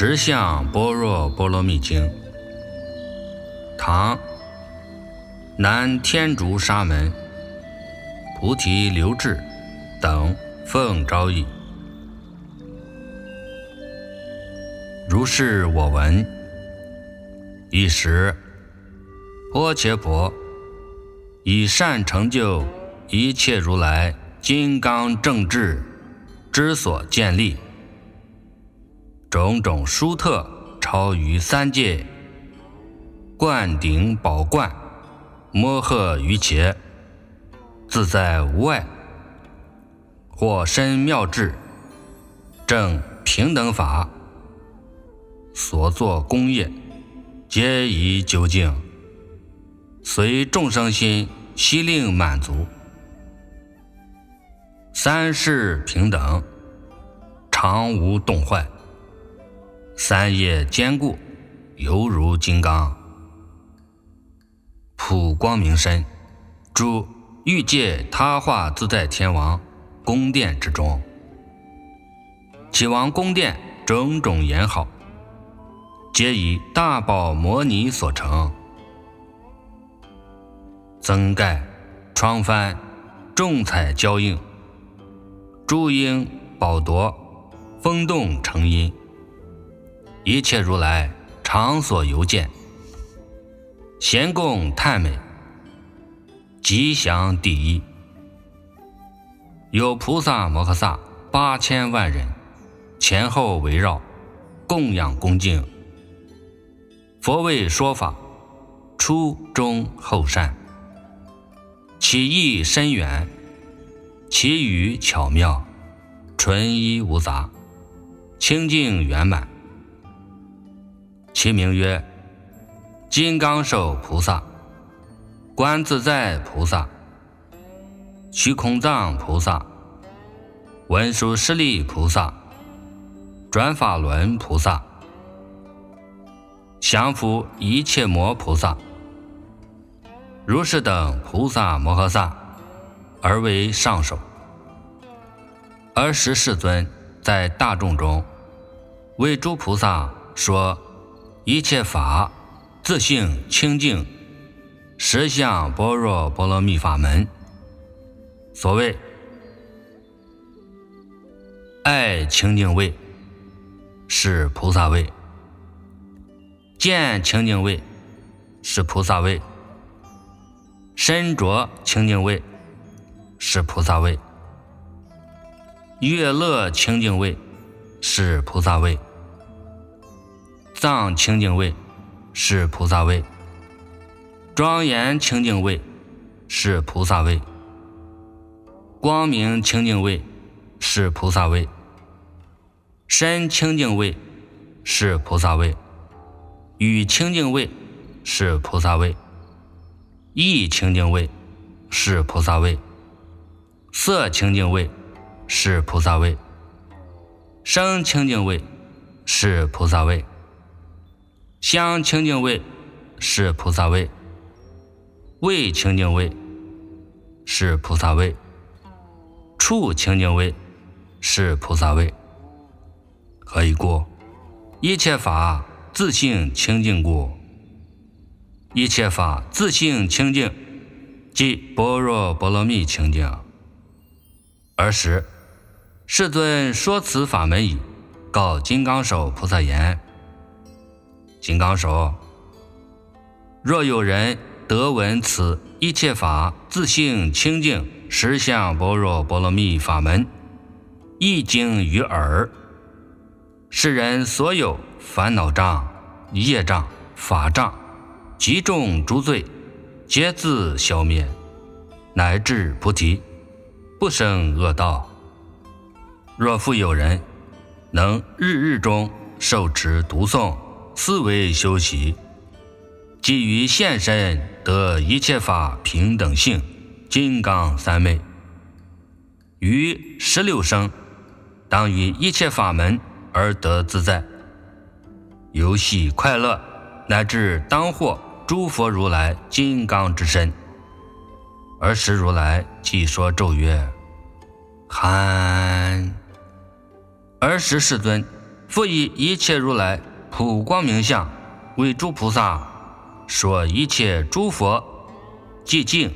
十相般若波罗蜜经，唐，南天竺沙门菩提留志等奉诏译。如是我闻。一时，波切婆以善成就一切如来金刚正智之所建立。种种殊特超于三界，灌顶宝冠，摩诃于伽，自在无碍，或身妙智，正平等法，所作功业，皆宜究竟，随众生心悉令满足，三世平等，常无动坏。三业坚固，犹如金刚。普光明身，诸欲界他化自在天王宫殿之中，其王宫殿种种严好，皆以大宝摩尼所成，增盖窗幡，众彩交映，诸鹰宝铎，风动成音。一切如来常所游见，咸供叹美，吉祥第一。有菩萨摩诃萨八千万人前后围绕，供养恭敬。佛为说法，初中后善，其意深远，其语巧妙，纯一无杂，清净圆满。其名曰金刚手菩萨、观自在菩萨、虚空藏菩萨、文殊师利菩萨、转法轮菩萨、降伏一切魔菩萨，如是等菩萨摩诃萨，而为上首。而时世尊在大众中为诸菩萨说。一切法自性清净，实相般若波罗蜜法门。所谓爱清净位，是菩萨位；见清净位，是菩萨位；身着清净位，是菩萨位；乐乐清净位，是菩萨位。藏清净位是菩萨位，庄严清净位是菩萨位，光明清净位是菩萨位，身清净位是菩萨位，语清净位是菩萨位，意清净位是菩萨位，色清净位是菩萨位，声清净位是菩萨位。香清净位是菩萨位，味清净位是菩萨位，触清净位是菩萨位。何以故？一切法自性清净故。一切法自性清净，即般若波罗蜜清净。尔时，世尊说此法门已，告金刚手菩萨言。金刚手，若有人得闻此一切法自性清净实相般若波罗蜜法门，一经于耳，世人所有烦恼障、业障、法障，极重诸罪，皆自消灭，乃至菩提，不生恶道。若复有人能日日中受持读诵。思维修习，基于现身得一切法平等性，金刚三昧。于十六生，当于一切法门而得自在，游戏快乐，乃至当获诸佛如来金刚之身。而时如来即说咒曰：“憨。”而时世尊复以一切如来普光明相为诸菩萨说一切诸佛寂静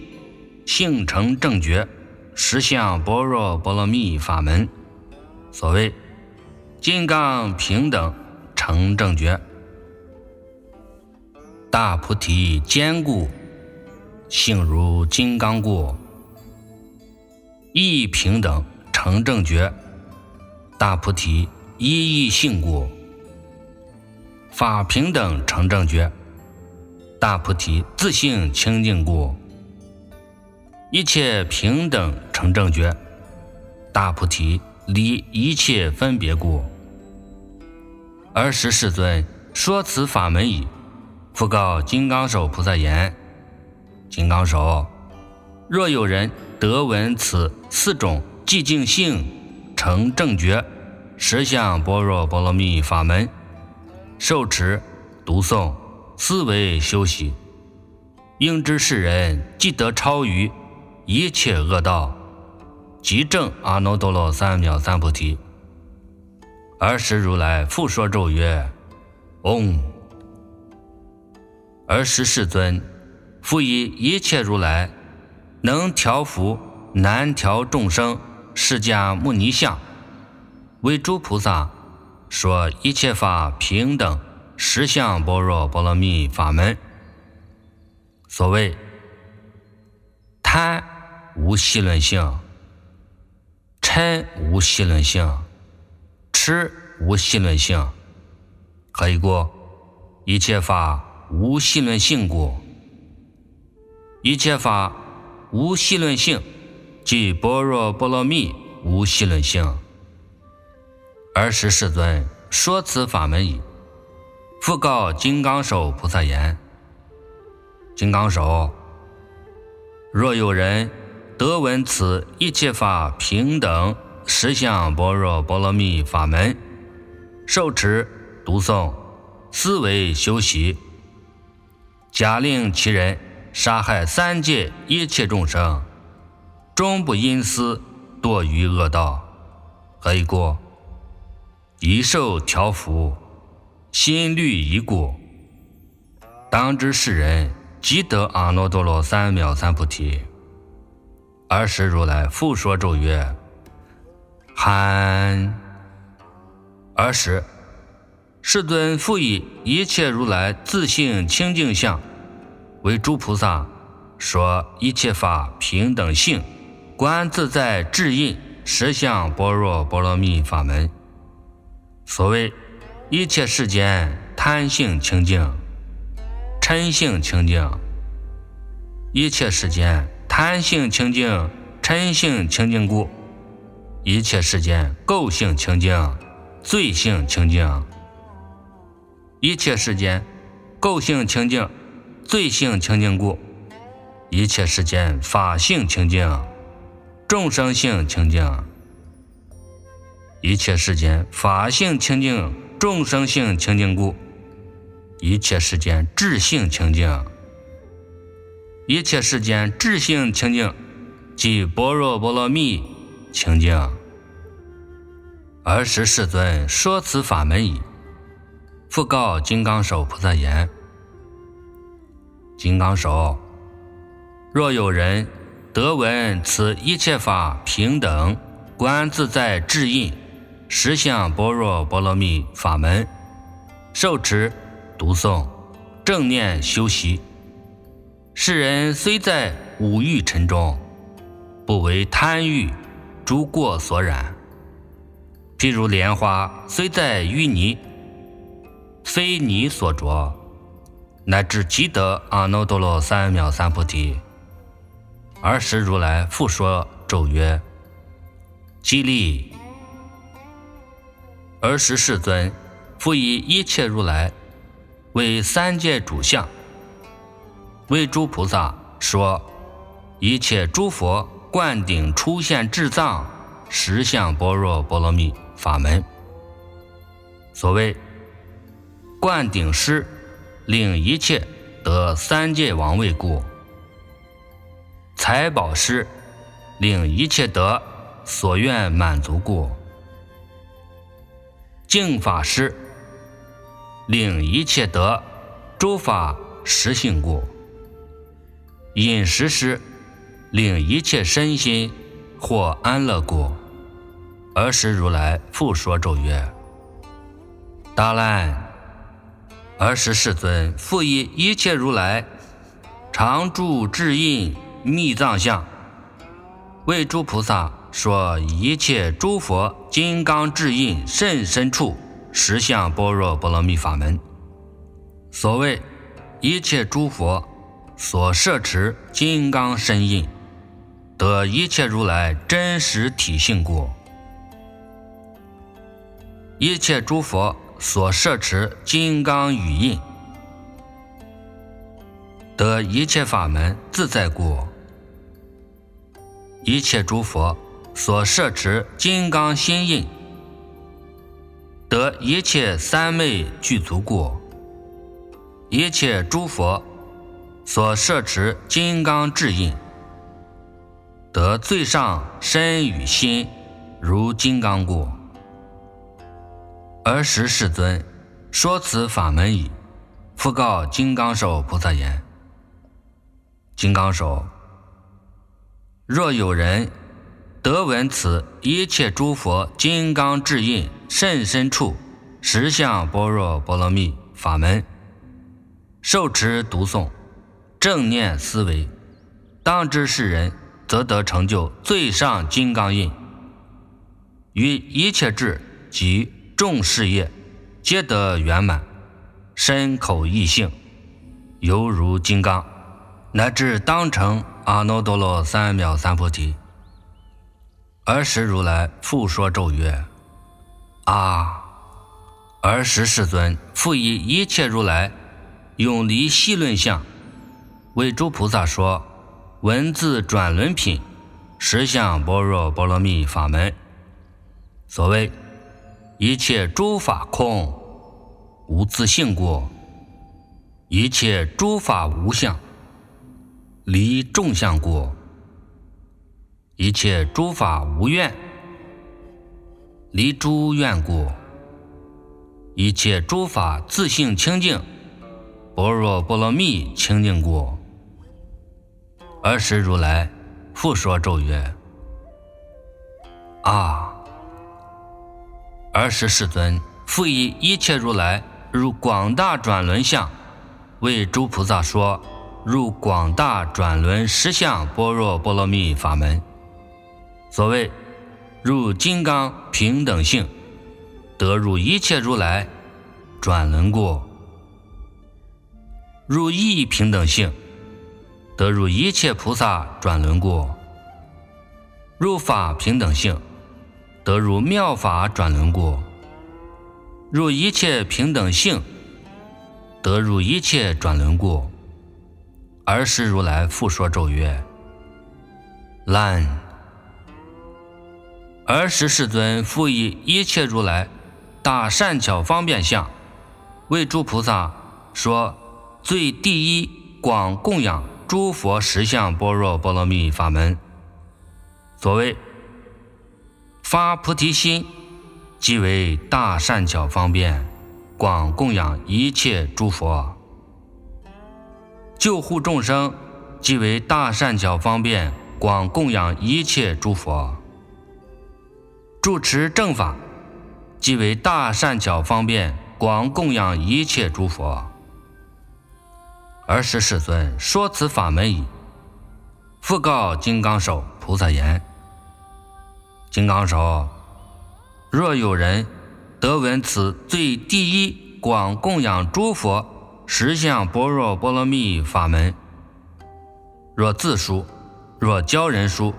性成正觉实相般若波罗蜜法门。所谓金刚平等成正觉，大菩提坚固性如金刚故，一平等成正觉，大菩提一一性故，法平等成正觉，大菩提自性清净故，一切平等成正觉，大菩提。离一切分别故，尔时世尊说此法门已，复告金刚手菩萨言：“金刚手，若有人得闻此四种寂静性成正觉实相般若波罗蜜法门，受持读诵思维修习，应知世人即得超于一切恶道。”即证阿耨多罗三藐三菩提。尔时如来复说咒曰：“嗡。”尔时世尊复以一切如来能调伏难调众生释迦牟尼相，为诸菩萨说一切法平等实相般若波罗蜜法门。所谓贪无细论性。嗔无细论性，痴无细论性，可以过一切法无细论性故，一切法无细论性，即般若波罗蜜无细论性。尔时世尊说此法门已，复告金刚手菩萨言：“金刚手，若有人。”得闻此一切法平等实相般若波罗蜜法门，受持读诵思维修习，假令其人杀害三界一切众生，终不因私堕于恶道，何以故？一受调伏，心虑已故，当知世人即得阿耨多罗三藐三菩提。尔时如来复说咒曰：“罕。”尔时世尊复以一切如来自性清净相，为诸菩萨说一切法平等性，观自在智印实相般若波罗蜜法门。所谓一切世间贪性清净，嗔性清净，一切世间。贪性清净，嗔性清净故，一切世间垢性清净，罪性清净。一切世间垢性清净，罪性清净故，一切世间法性清净，众生性清净。一切世间法性清净，众生性清净故，一切世间智性清净。一切世间智性清净，即般若波罗蜜清净。尔时世尊说此法门已，复告金刚手菩萨言：“金刚手，若有人得闻此一切法平等观自在智印十相般若波罗蜜法门，受持读诵正念修习。”世人虽在五欲尘中，不为贪欲诸过所染。譬如莲花虽在淤泥，非泥所着，乃至即得阿耨多罗三藐三菩提。尔时如来复说咒曰：“激励。”尔时世尊复以一切如来为三界主相。为诸菩萨说一切诸佛灌顶出现智藏实相般若波罗蜜法门。所谓灌顶师令一切得三界王位故，财宝师令一切得所愿满足故，净法师，令一切得诸法实性故；饮食师，令一切身心获安乐故。尔时如来复说咒曰：“大难！尔时世尊复以一切如来常住智印密藏相，为诸菩萨。”说一切诸佛金刚智印甚深处实相般若波罗蜜法门。所谓一切诸佛所摄持金刚身印，得一切如来真实体性故；一切诸佛所摄持金刚语印，得一切法门自在故；一切诸佛。所摄持金刚心印，得一切三昧具足故；一切诸佛所摄持金刚智印，得最上身与心如金刚故。尔时世尊说此法门已，复告金刚手菩萨言：“金刚手，若有人。”得闻此一切诸佛金刚智印甚深处实相般若波罗蜜法门，受持读诵，正念思维，当知是人，则得成就最上金刚印，于一切智及众事业，皆得圆满，身口意性犹如金刚，乃至当成阿耨多罗三藐三菩提。儿时如来复说咒曰：“啊！儿时世尊复以一切如来永离细论相，为诸菩萨说文字转轮品实相般若波罗蜜法门。所谓一切诸法空，无自性故；一切诸法无相，离众相故。”一切诸法无愿，离诸愿故；一切诸法自性清净，般若波罗蜜清净故。尔时如来复说咒曰：“啊！尔时世尊复以一切如来入广大转轮相，为诸菩萨说入广大转轮实相般若波罗蜜法门。”所谓入金刚平等性，得入一切如来转轮故；入意平等性，得入一切菩萨转轮故；入法平等性，得入妙法转轮故；入一切平等性，得入一切转轮故。尔时如来复说咒曰：“烂。”尔时世尊复以一切如来大善巧方便相，为诸菩萨说最第一广供养诸佛实相般若波罗蜜法门。所谓发菩提心，即为大善巧方便广供养一切诸佛；救护众生，即为大善巧方便广供养一切诸佛。住持正法，即为大善巧方便广供养一切诸佛。尔时世尊说此法门已，复告金刚手菩萨言：“金刚手，若有人得闻此最第一广供养诸佛实相般若波罗蜜法门，若自书，若教人书，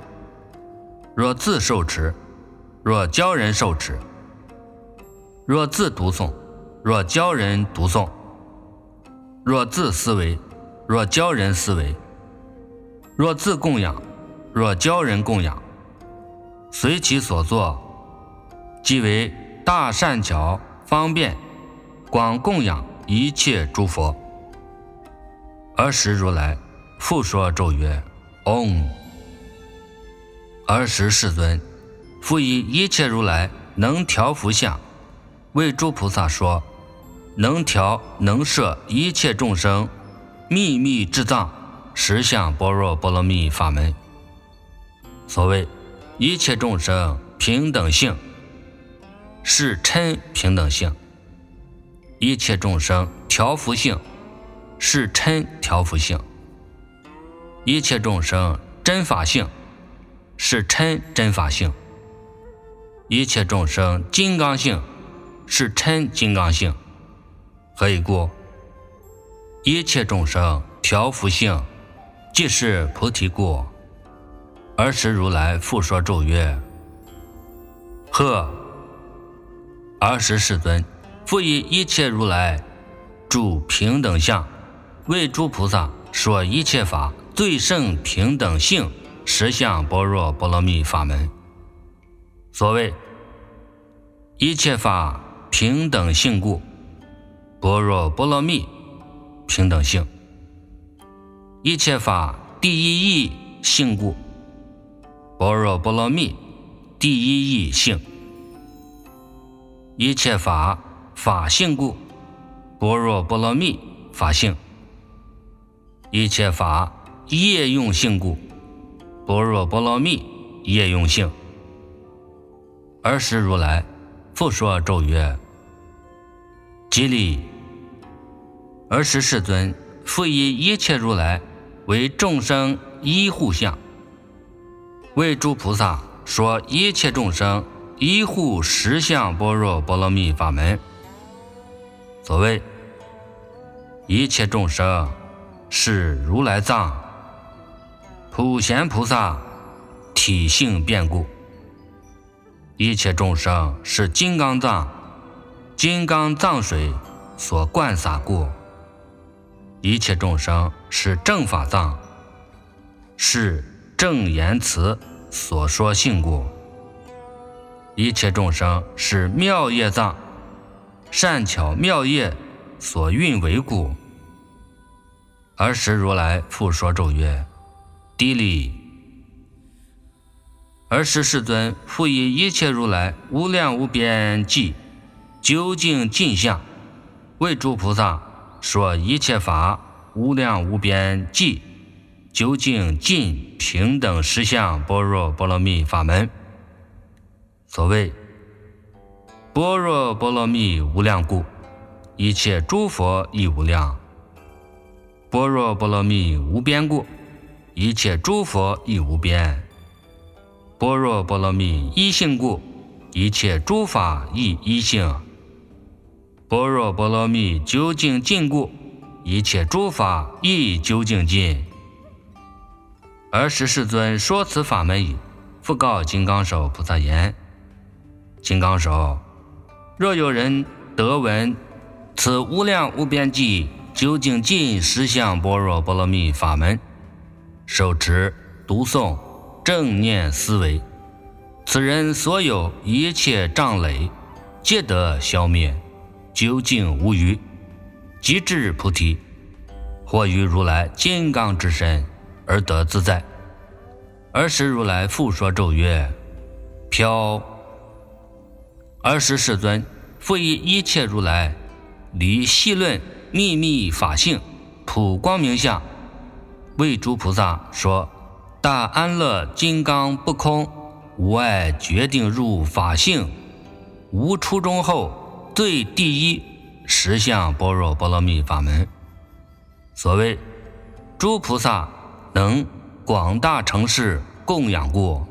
若自受持。”若教人受持，若自读诵，若教人读诵，若自思维，若教人思维，若自供养，若教人供养，随其所作，即为大善巧方便广供养一切诸佛。尔时如来复说咒曰：“嗡。”尔时世尊。复以一切如来能调伏相，为诸菩萨说：“能调能摄一切众生秘密智藏，实相般若波罗蜜法门。所谓一切众生平等性，是称平等性；一切众生调伏性，是称调伏性；一切众生真法性，是称真法性；一切众生金刚性。”是称金刚性，何以故？一切众生调伏性，即是菩提故。尔时如来复说咒曰：“呵！尔时世尊复以一切如来住平等相，为诸菩萨说一切法最胜平等性实相般若波罗蜜法门。所谓一切法。”平等性故，般若波罗蜜平等性；一切法第一义性故，般若波罗蜜第一义性；一切法法性故，般若波罗蜜法性；一切法业用性故，般若波罗蜜业用性。尔时如来复说咒曰。吉利，尔时世尊复以一切如来为众生依护相，为诸菩萨说一切众生依护实相般若波罗蜜法门。所谓一切众生是如来藏，普贤菩萨体性变故；一切众生是金刚藏。金刚藏水所灌洒故，一切众生是正法藏，是正言辞所说性故；一切众生是妙业藏，善巧妙业所运为故。尔时如来复说咒曰：“地利。”而时世尊复以一切如来无量无边际。究竟尽相，为诸菩萨说一切法无量无边际，究竟尽平等实相般若波罗蜜法门。所谓般若波罗蜜无量故，一切诸佛亦无量；般若波罗蜜无边故，一切诸佛亦无边；般若波罗蜜一性故，一切诸法亦一性。般若波罗蜜究竟尽故，一切诸法亦究竟尽。尔时世尊说此法门已，复告金刚手菩萨言：“金刚手，若有人得闻此无量无边际究竟尽实相般若波罗蜜法门，手持读诵正念思维，此人所有一切障累，皆得消灭。”究竟无余，即至菩提，或于如来金刚之身而得自在。尔时如来复说咒曰：“飘。”尔时世尊复以一切如来离细论秘密法性普光明相，为诸菩萨说大安乐金刚不空无碍决定入法性。无初中后。最第一实相般若波罗蜜法门，所谓诸菩萨能广大城市供养故，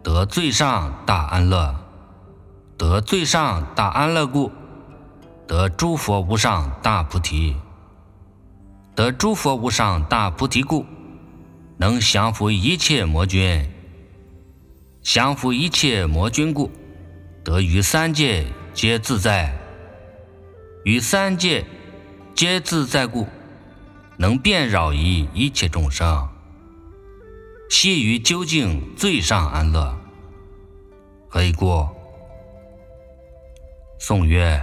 得最上大安乐；得最上大安乐故，得诸佛无上大菩提；得诸佛无上大菩提故，能降服一切魔君；降服一切魔君故，得于三界。皆自在，于三界皆自在故，能遍扰于一切众生，悉于究竟最上安乐。何以故？颂曰：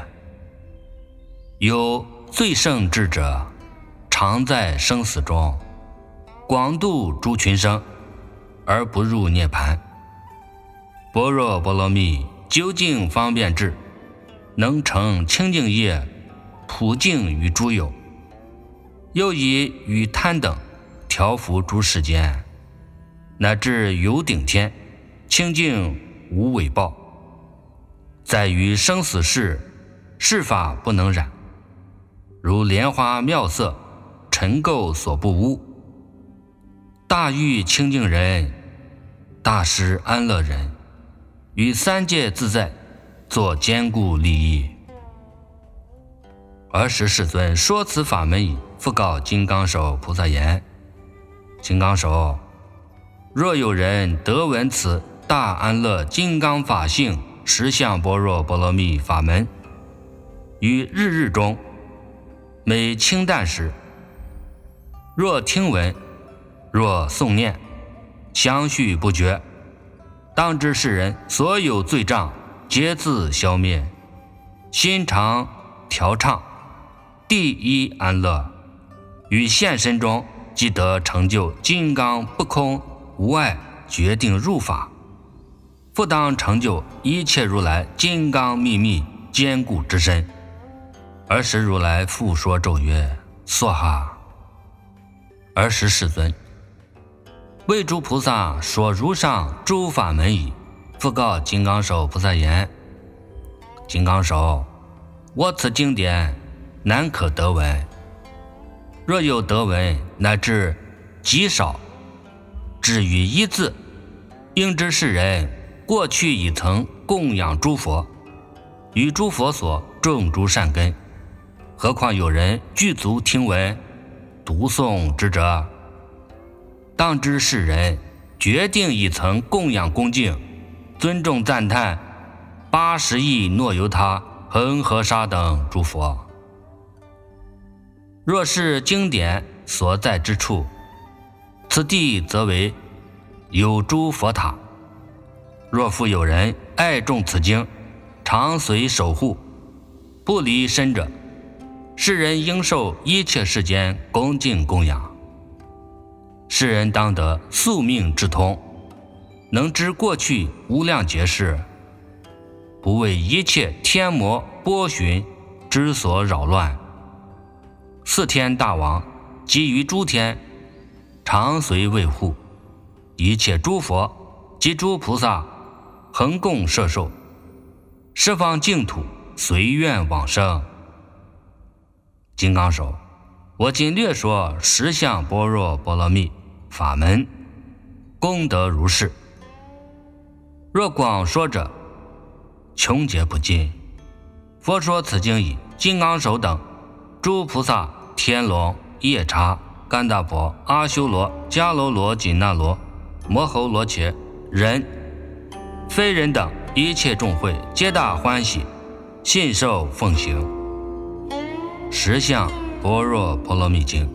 有最胜智者，常在生死中，广度诸群生，而不入涅盘。般若波罗蜜究竟方便智。能成清净业，普净于诸有，又以与贪等调伏诸世间，乃至有顶天，清净无伪报，在于生死事，事法不能染，如莲花妙色，尘垢所不污。大欲清净人，大师安乐人，与三界自在，作坚固利益。尔时世尊说此法门已，复告金刚手菩萨言：“金刚手，若有人得闻此大安乐金刚法性实相般若波罗蜜法门，于日日中，每清淡时，若听闻。”若诵念，相续不绝，当知世人所有罪障皆自消灭，心常调畅，第一安乐，于现身中即得成就金刚不空无碍决定入法，复当成就一切如来金刚秘密坚固之身。尔时如来复说咒曰：“梭哈。”尔时世尊。为诸菩萨说如上诸法门已，复告金刚手菩萨言：“金刚手，我此经典难可得闻。若有得闻，乃至极少，至于一字，应知世人过去已曾供养诸佛，与诸佛所种诸善根。何况有人具足听闻、读诵之者？”当知世人决定已曾供养恭敬、尊重赞叹八十亿诺由他、恒河沙等诸佛。若是经典所在之处，此地则为有诸佛塔。若复有人爱重此经，常随守护，不离身者，世人应受一切世间恭敬供养。世人当得宿命之通，能知过去无量劫事，不为一切天魔波旬之所扰乱。四天大王及于诸天，常随卫护；一切诸佛及诸菩萨，恒共摄受，十方净土随愿往生。金刚手，我今略说十相般若波罗蜜。法门功德如是，若广说者，穷劫不尽。佛说此经已，金刚手等诸菩萨、天龙、夜叉、干达婆、阿修罗、迦楼罗、紧那罗、摩诃罗伽、人、非人等一切众会，皆大欢喜，信受奉行。十相般若波罗蜜经。